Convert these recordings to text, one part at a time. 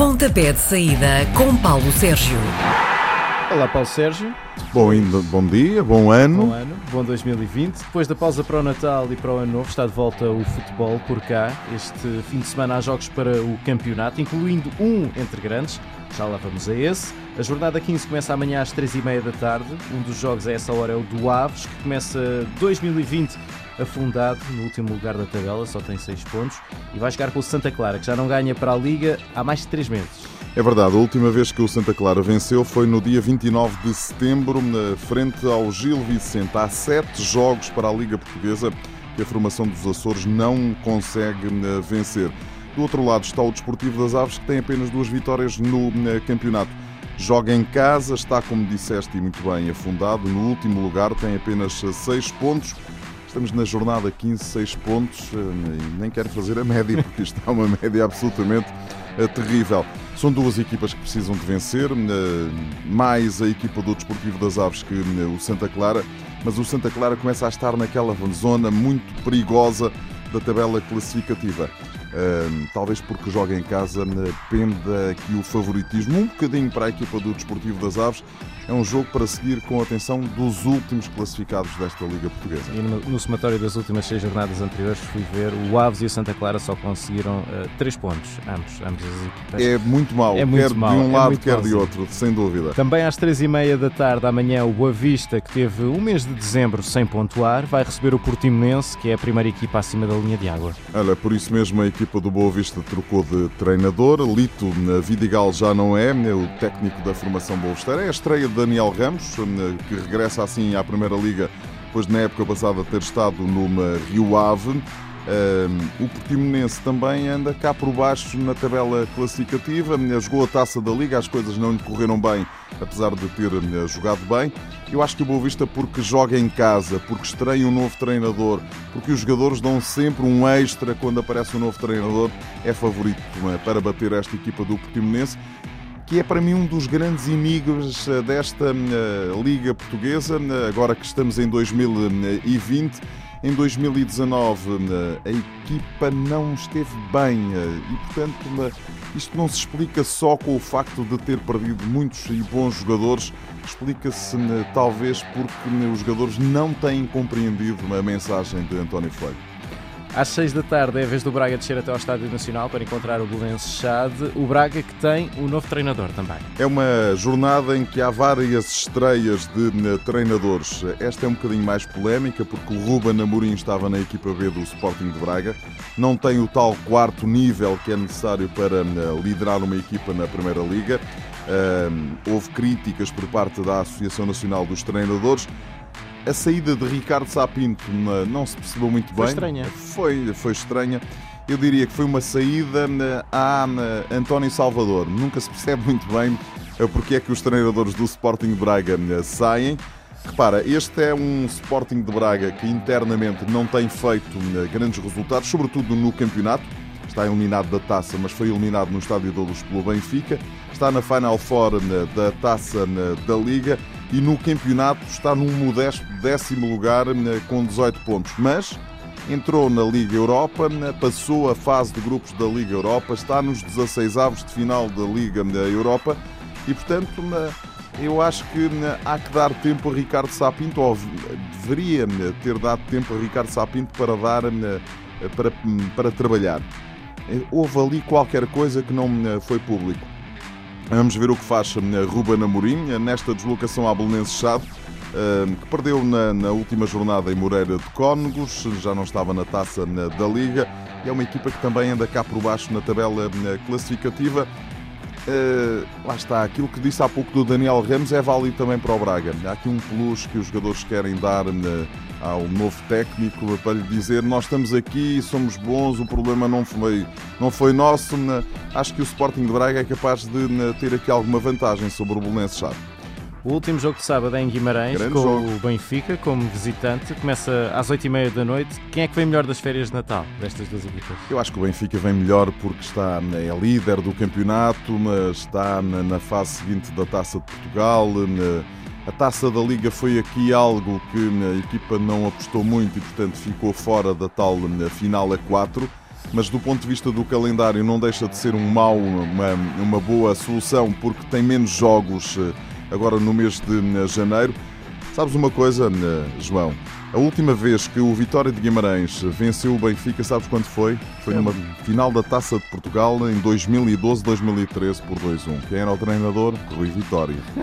Pontapé de saída com Paulo Sérgio. Olá, Paulo Sérgio. Bom, bom dia, bom ano. Bom ano, bom 2020. Depois da pausa para o Natal e para o Ano Novo, está de volta o futebol por cá. Este fim de semana há jogos para o campeonato, incluindo um entre grandes. Já lá vamos a esse. A jornada 15 começa amanhã às 3h30 da tarde. Um dos jogos a essa hora é o do Aves, que começa 2020 afundado no último lugar da tabela, só tem 6 pontos, e vai jogar com o Santa Clara, que já não ganha para a Liga há mais de 3 meses. É verdade, a última vez que o Santa Clara venceu foi no dia 29 de setembro, na frente ao Gil Vicente. Há sete jogos para a Liga Portuguesa que a formação dos Açores não consegue eh, vencer. Do outro lado está o Desportivo das Aves, que tem apenas duas vitórias no eh, campeonato. Joga em casa, está, como disseste e muito bem, afundado. No último lugar, tem apenas seis pontos. Estamos na jornada 15, 6 pontos. Nem quero fazer a média, porque isto é uma média absolutamente terrível. São duas equipas que precisam de vencer, eh, mais a equipa do Desportivo das Aves que eh, o Santa Clara, mas o Santa Clara começa a estar naquela zona muito perigosa da tabela classificativa. Talvez porque joga em casa, penda aqui o favoritismo um bocadinho para a equipa do Desportivo das Aves. É um jogo para seguir com atenção dos últimos classificados desta Liga Portuguesa. E no, no somatório das últimas seis jornadas anteriores fui ver, o Aves e o Santa Clara só conseguiram uh, três pontos, ambos, ambos as equipas. É muito mal, é muito quer mal, de um é lado, quer de outro, sem dúvida. Também às três e meia da tarde, amanhã, o Boa Vista, que teve um mês de dezembro sem pontuar, vai receber o Portimonense, que é a primeira equipa acima da linha de água. Olha, por isso mesmo a equipa do Boa Vista trocou de treinador. Lito Vidigal já não é, é o técnico da formação Boa. É a estreia de Daniel Ramos, que regressa assim à Primeira Liga, depois na época passada ter estado numa Rio Ave. O Portimonense também anda cá por baixo na tabela classificativa, jogou a taça da Liga, as coisas não lhe correram bem, apesar de ter jogado bem. Eu acho que o Boa Vista, porque joga em casa, porque estreia um novo treinador, porque os jogadores dão sempre um extra quando aparece um novo treinador, é favorito é? para bater esta equipa do Portimonense que é para mim um dos grandes inimigos eh, desta Liga Portuguesa, agora que estamos em 2020 em 2019 a equipa não esteve bem e, portanto, isto não se explica só com o facto de ter perdido muitos e bons jogadores, explica-se talvez porque os jogadores não têm compreendido a mensagem de António Freire. Às 6 da tarde é a vez do Braga descer até ao Estádio Nacional para encontrar o Belenense Chade. O Braga que tem o um novo treinador também. É uma jornada em que há várias estreias de eh, treinadores. Esta é um bocadinho mais polémica porque o Ruben Amorim estava na equipa B do Sporting de Braga. Não tem o tal quarto nível que é necessário para eh, liderar uma equipa na Primeira Liga. houve críticas por parte da Associação Nacional dos Treinadores. A saída de Ricardo Sapinto não se percebeu muito bem. Foi estranha. Foi, foi estranha. Eu diria que foi uma saída a António Salvador. Nunca se percebe muito bem porque é que os treinadores do Sporting de Braga saem. Repara, este é um Sporting de Braga que internamente não tem feito grandes resultados, sobretudo no campeonato. Está eliminado da taça, mas foi eliminado no Estádio da Luz pelo Benfica. Está na Final Four da taça da Liga e no campeonato está num modesto décimo lugar eh, com 18 pontos. Mas entrou na Liga Europa, eh, passou a fase de grupos da Liga Europa, está nos 16 avos de final da Liga eh, Europa e, portanto, eu acho que há que dar tempo a Ricardo Sapinto, ou deveria ter dado tempo a Ricardo Sapinto para dar para, para trabalhar. Houve ali qualquer coisa que não foi público. Vamos ver o que faz Ruben Amorim nesta deslocação à Belenenses Chade, eh, que perdeu na, na, última jornada em Moreira de Cónegos, já não estava na taça da Liga, é uma equipa que também anda cá por baixo na tabela classificativa. Uh, lá está, aquilo que disse há pouco do Daniel Ramos é válido também para o Braga. Há aqui um plus que os jogadores querem dar uh, ao novo técnico para lhe dizer nós estamos aqui, somos bons, o problema não foi, não foi nosso. Uh, acho que o Sporting de Braga é capaz de ter aqui alguma vantagem sobre o Bolonense Chave. O último jogo de sábado é em Guimarães, Grande com jogo. o Benfica como visitante. Começa às 8h30 da noite. Quem é que vem melhor das férias de Natal destas duas equipas? Eu acho que o Benfica vem melhor porque está é líder do campeonato, está na fase seguinte da Taça de Portugal. A Taça da Liga foi aqui algo que a equipa não apostou muito e, portanto, ficou fora da tal final a 4. mas do ponto de vista do calendário não deixa de ser um mau, uma, uma boa solução, porque tem menos jogos eh, agora no mês de eh, janeiro. Sabes uma coisa, eh, João? A última vez que o Vitória de Guimarães venceu o Benfica, sabes quando foi? Foi numa final da Taça de Portugal em 2012-2013 por 2-1. Quem era o treinador? Rui Vitória.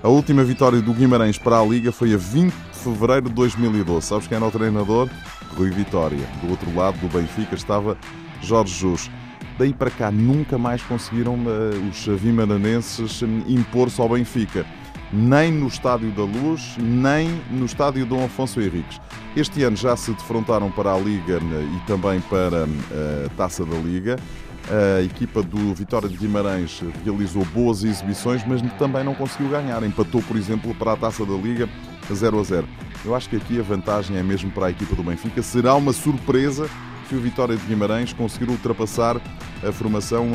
A última vitória do Guimarães para a Liga foi a 20 de fevereiro de 2012. Sabes quem era o treinador? Rui Vitória. Do outro lado do Benfica estava Jorge Jus. Daí para cá nunca mais conseguiram uh, os vimaranenses impor-se ao Benfica nem no Estádio da Luz, nem no Estádio Dom Afonso Henriques. Este ano já se defrontaram para a Liga né, e também para a eh, Taça da Liga. A equipa do Vitória de Guimarães realizou boas exibições, mas também não conseguiu ganhar. Empatou, por exemplo, para a Taça da Liga 0 a 0. Eu acho que aqui a vantagem é mesmo para a equipa do Benfica. Será uma surpresa se o Vitória de Guimarães conseguir ultrapassar a formação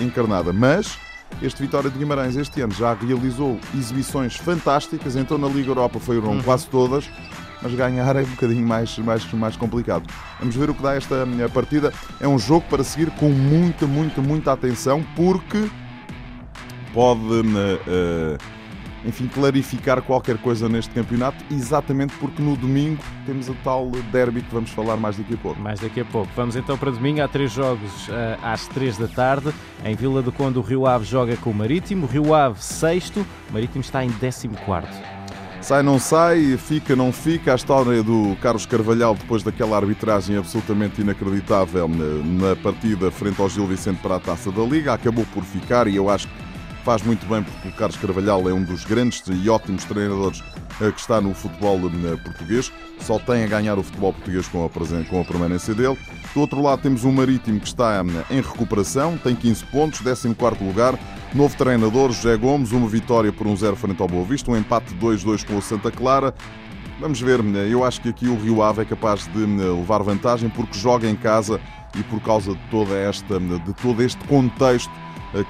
encarnada. Mas este Vitória de Guimarães este ano já realizou exibições fantásticas, então na Liga Europa foram uhum. quase todas, mas ganhar é um bocadinho mais, mais, mais complicado. Vamos ver o que dá esta partida. É um jogo para seguir com muita, muita, muita atenção, porque pode. Uh, enfim, clarificar qualquer coisa neste campeonato, exatamente porque no domingo temos a tal derby que vamos falar mais daqui a pouco. Mais daqui a pouco. Vamos então para domingo, há três jogos uh, às três da tarde. Em Vila do Conde, o Rio Ave joga com o Marítimo, o Rio Ave sexto, o Marítimo está em décimo quarto. Sai, não sai, fica, não fica. A história do Carlos Carvalhal, depois daquela arbitragem absolutamente inacreditável na partida frente ao Gil Vicente para a taça da Liga, acabou por ficar e eu acho que faz muito bem porque o Carlos Carvalhal é um dos grandes e ótimos treinadores eh, que está no futebol eh, português. Só tem a ganhar o futebol português com a, com a permanência dele. Do outro lado temos o Marítimo que está eh, em recuperação, tem 15 pontos, 14 lugar. Novo treinador, José Gomes, uma vitória por um 0 frente ao Boa Vista, um empate 2-2 com o Santa Clara. Vamos ver, eu acho que aqui o Rio Ave é capaz de levar vantagem porque joga em casa e por causa de toda esta, de todo este contexto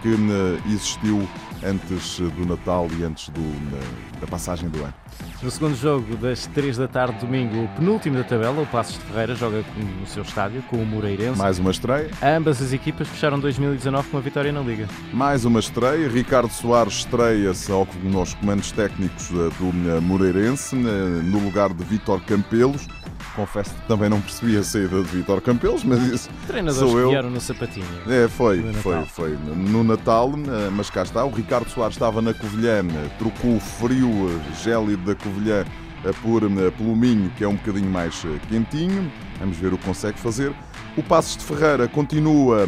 que existiu antes do Natal e antes do, da passagem do ano. No segundo jogo, das 3 da tarde, domingo, o penúltimo da tabela, o Passos de Ferreira, joga no seu estádio com o Moreirense. Mais uma estreia. Ambas as equipas fecharam 2019 com uma vitória na Liga. Mais uma estreia. Ricardo Soares estreia-se nos comandos técnicos eh, do eh, Moreirense, no lugar de Vítor Campelos confesso que também não percebi a saída de Vitor Campelos, mas isso Treinadores sou eu. vieram no sapatinho. É, foi, foi, foi. No Natal, eh, mas cá está. O Ricardo Soares estava na Covilhã, trocou o frio eh, gélido da Covilhã eh, por, pelo Minho, que é um bocadinho mais quentinho. Vamos ver o que consegue fazer. O Passos de Ferreira continua,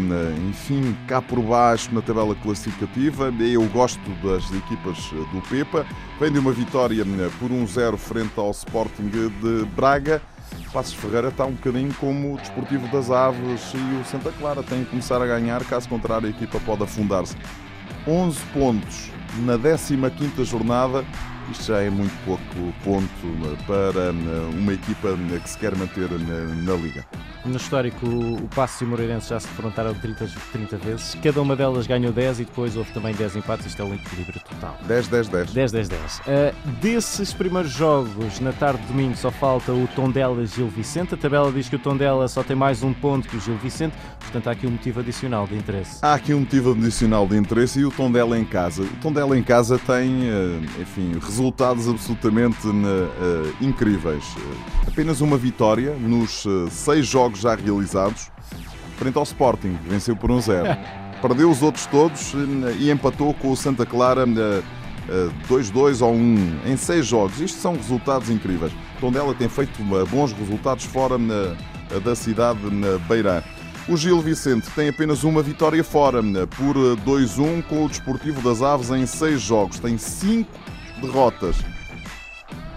enfim, cá por baixo na tabela classificativa. Eu gosto das equipas do Pepa. Vem de uma vitória por 1-0 frente ao Sporting de Braga. Passos Ferreira está um bocadinho como o Desportivo das Aves e o Santa Clara. Tem que começar a ganhar, caso contrário a equipa pode afundar-se. 11 pontos na 15ª jornada. Isto já é muito pouco ponto para uma equipa que se quer manter na, na Liga. No histórico, o Passo e o Moreirense já se defrontaram 30, 30 vezes. Cada uma delas ganhou 10 e depois houve também 10 empates. Isto é um equilíbrio total. 10, 10, 10. 10, 10, 10. Uh, desses primeiros jogos, na tarde de domingo, só falta o Tondela Gil Vicente. A tabela diz que o Tondela só tem mais um ponto que o Gil Vicente. Portanto, há aqui um motivo adicional de interesse. Há aqui um motivo adicional de interesse e o Tondela em casa. O Tondela em casa tem, enfim, resultados absolutamente uh, incríveis. Apenas uma vitória nos seis jogos já realizados frente ao Sporting, venceu por um zero. Perdeu os outros todos eh, e empatou com o Santa Clara 2-2 eh, eh, ou 1 em seis jogos. Isto são resultados incríveis. Tondela tem feito bons resultados fora da cidade na Beirã. O Gil Vicente tem apenas uma vitória fora, por 2-1 com o Desportivo das Aves em seis jogos. Tem cinco derrotas.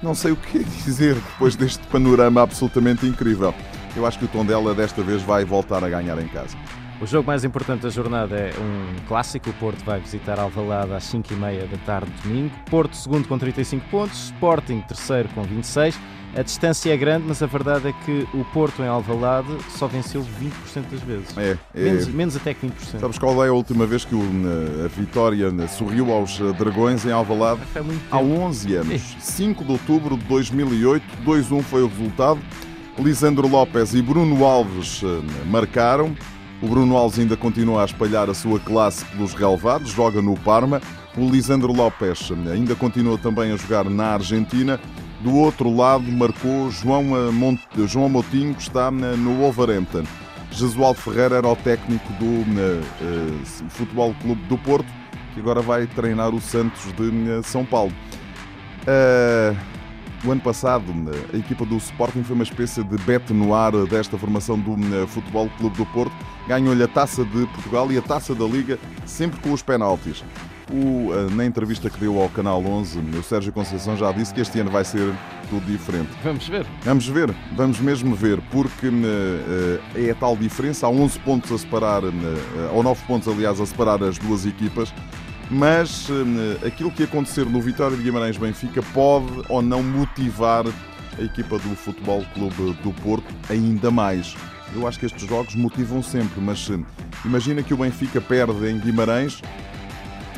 Não sei o que dizer depois deste panorama absolutamente incrível. Eu acho que o Tondela desta vez vai voltar a ganhar em casa. O jogo mais importante da jornada é um clássico. O Porto vai visitar Alvalade às 5h30 da tarde de domingo. Porto segundo com 35 pontos, Sporting terceiro com 26. A distância é grande, mas a verdade é que o Porto em Alvalade só venceu 20% das vezes. É, é. Menos, menos até que 20%. Sabes qual é a última vez que o, a vitória sorriu aos Dragões em Alvalade? Foi muito Há 11 anos. 5 de outubro de 2008, 2-1 foi o resultado. Lisandro Lopes e Bruno Alves marcaram. O Bruno Alves ainda continua a espalhar a sua classe pelos relevados, joga no Parma. O Lisandro Lopes ainda continua também a jogar na Argentina. Do outro lado, marcou João, eh, Mont... João Moutinho, que está no Wolverhampton. Jesualdo Ferreira era o técnico do uh, Futebol Clube do Porto, que agora vai treinar o Santos de São Paulo. Uh, o ano passado, a equipa do Sporting foi uma espécie de bete no ar desta formação do Futebol Clube do Porto. Ganhou-lhe a taça de Portugal e a taça da Liga, sempre com os penaltis. O, na entrevista que deu ao Canal 11, o Sérgio Conceição já disse que este ano vai ser tudo diferente. Vamos ver. Vamos ver, vamos mesmo ver, porque é a tal diferença. Há 11 pontos a separar, ou 9 pontos, aliás, a separar as duas equipas mas eh, aquilo que acontecer no Vitória de Guimarães Benfica pode ou não motivar a equipa do Futebol Clube do Porto ainda mais. Eu acho que estes jogos motivam sempre, mas eh, imagina que o Benfica perde em Guimarães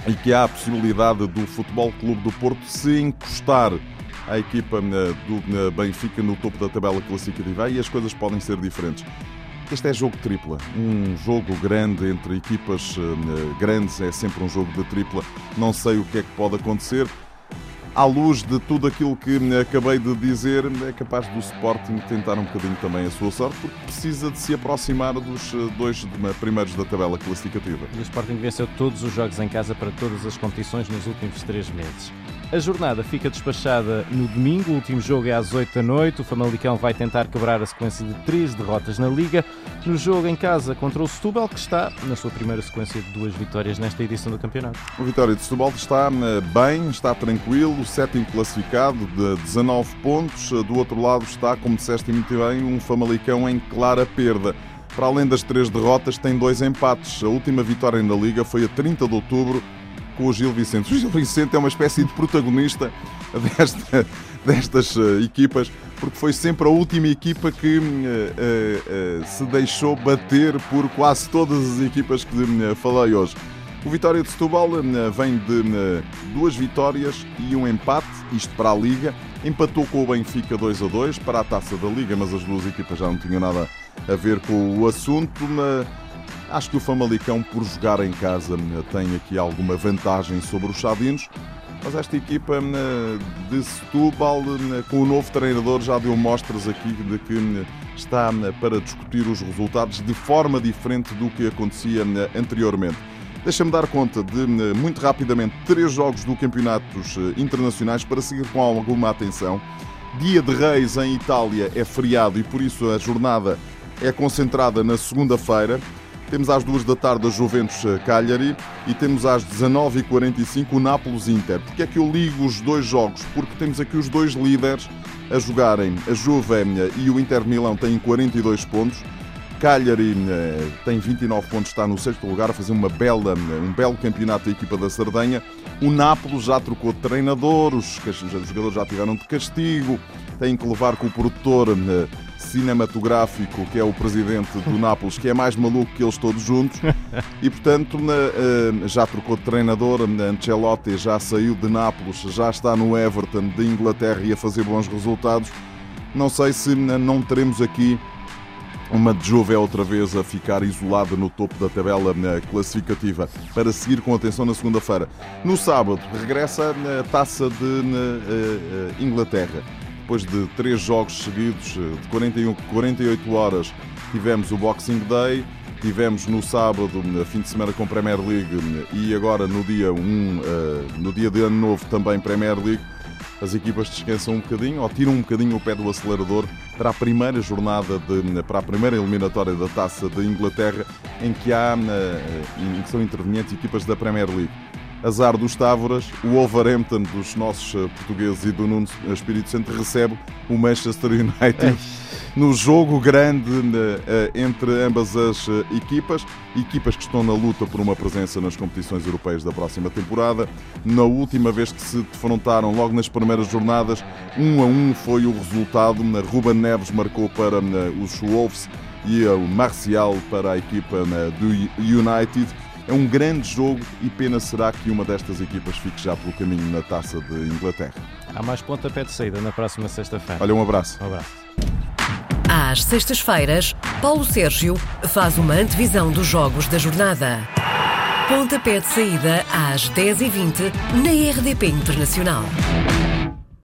e que há a possibilidade do Futebol Clube do Porto se encostar à equipa eh, do Benfica no topo da tabela classificativa e as coisas podem ser diferentes. Este é jogo tripla, um jogo grande entre equipas uh, grandes, é sempre um jogo de tripla. Não sei o que é que pode acontecer. À luz de tudo aquilo que acabei de dizer, é capaz do Sporting tentar um bocadinho também a sua sorte, porque precisa de se aproximar dos eh, dois primeiros da tabela classificativa. E o Sporting venceu todos os jogos em casa para todas as competições nos últimos três meses. A jornada fica despachada no domingo, o último jogo é às 8 da noite. O Famalicão vai tentar quebrar a sequência de três derrotas na Liga. No jogo em casa contra o Setúbal, que está na sua primeira sequência de duas vitórias nesta edição do campeonato. O Vitória de Setúbal está eh, bem, está tranquilo, sétimo classificado de 19 pontos. Do outro lado está, como disseste muito bem, um Famalicão em clara perda. Para além das três derrotas, tem dois empates. A última vitória na Liga foi a 30 de outubro com o Gil Vicente. O Gil Vicente é uma espécie de protagonista desta, destas uh, equipas, porque foi sempre a última equipa que uh, uh, se deixou bater por quase todas as equipas que falei hoje. O Vitória de Setúbal vem de duas vitórias e um empate, isto para a Liga. Empatou com o Benfica 2 a 2 para a taça da Liga, mas as duas equipas já não tinham nada a ver com o assunto. Acho que o Famalicão, por jogar em casa, tem aqui alguma vantagem sobre os Chavinos. Mas esta equipa de Setúbal, com o novo treinador, já deu mostras aqui de que está para discutir os resultados de forma diferente do que acontecia anteriormente. Deixa-me dar conta de, muito rapidamente, três jogos do campeonatos internacionais para seguir com alguma atenção. Dia de Reis em Itália é feriado e por isso a jornada é concentrada na segunda-feira. Temos às duas da tarde a Juventus eh, Cagliari e temos às 19h45 o Nápoles Inter. Porque é que eu ligo os dois jogos? Porque temos aqui os dois líderes a jogarem. A Juve eh, e o Inter Milão têm 42 pontos. Cagliari eh, tem 29 pontos, está no sexto lugar a fazer uma bela, um belo campeonato da equipa da Sardenha. O Nápoles já trocou de treinador, os jogadores já tiveram de castigo, têm que levar com o produtor cinematográfico, que é o presidente do Nápoles, que é mais maluco que eles todos juntos, e portanto eh, já trocou de treinador, Ancelotti já saiu de Nápoles, já está no Everton de Inglaterra e a fazer bons resultados. Não sei se não teremos aqui uma Juve outra vez a ficar isolada no topo da tabela classificativa para seguir com atenção na segunda-feira. No sábado regressa a taça de eh, eh, Inglaterra depois de três jogos seguidos eh, de 41, 48 horas, tivemos o Boxing Day, tivemos no sábado, fim de semana com Premier League e agora no dia 1, eh, no dia de ano novo também Premier League. As equipas descansam um bocadinho ou tiram um bocadinho o pé do acelerador para a primeira jornada, de, para a primeira eliminatória da Taça de Inglaterra, em que há, eh, em que são intervenientes equipas da Premier League azar dos Távoras, o Wolverhampton dos nossos eh, portugueses e do Nuno Espírito Santo recebe o Manchester United no jogo grande eh, entre ambas as eh, equipas, equipas que estão na luta por uma presença nas competições europeias da próxima temporada. Na última vez que se defrontaram, logo nas primeiras jornadas, um a um foi o resultado. Ruben Neves marcou para os Wolves e o Marcial para a equipa do United. É um grande jogo e pena será que uma destas equipas fique já pelo caminho na taça de Inglaterra. Há mais pontapé de saída na próxima sexta-feira. Olha, um abraço. Um abraço. Às sextas-feiras, Paulo Sérgio faz uma antevisão dos jogos da jornada. Pontapé de saída às 10h20 na RDP Internacional.